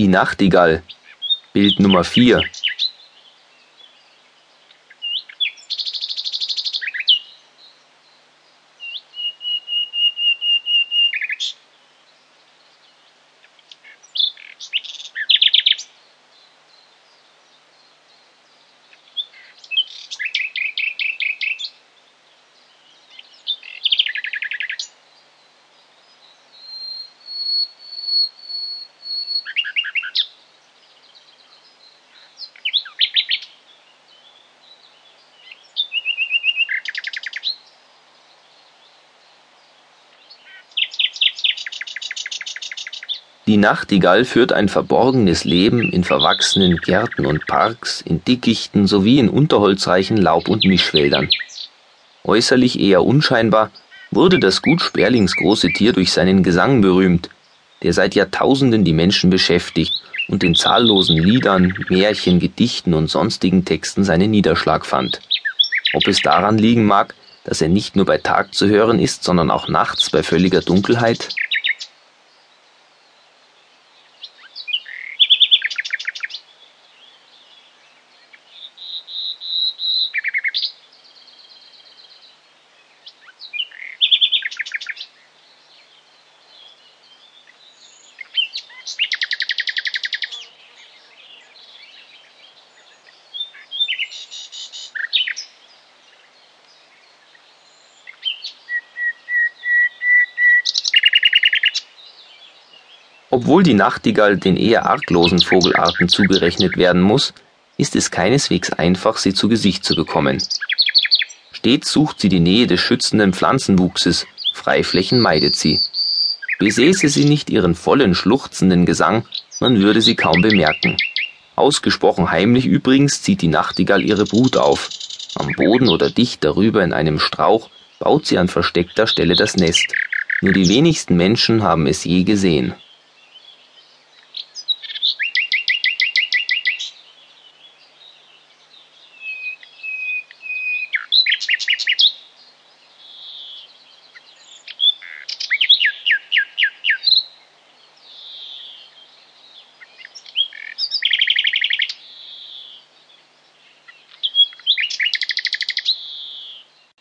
Die Nachtigall. Bild Nummer 4 Die Nachtigall führt ein verborgenes Leben in verwachsenen Gärten und Parks, in Dickichten sowie in unterholzreichen Laub- und Mischwäldern. Äußerlich eher unscheinbar, wurde das Gut Sperlings große Tier durch seinen Gesang berühmt, der seit Jahrtausenden die Menschen beschäftigt und in zahllosen Liedern, Märchen, Gedichten und sonstigen Texten seinen Niederschlag fand. Ob es daran liegen mag, dass er nicht nur bei Tag zu hören ist, sondern auch nachts bei völliger Dunkelheit? Obwohl die Nachtigall den eher arglosen Vogelarten zugerechnet werden muss, ist es keineswegs einfach, sie zu Gesicht zu bekommen. Stets sucht sie die Nähe des schützenden Pflanzenwuchses, Freiflächen meidet sie. Besäße sie nicht ihren vollen, schluchzenden Gesang, man würde sie kaum bemerken. Ausgesprochen heimlich übrigens zieht die Nachtigall ihre Brut auf. Am Boden oder dicht darüber in einem Strauch baut sie an versteckter Stelle das Nest. Nur die wenigsten Menschen haben es je gesehen.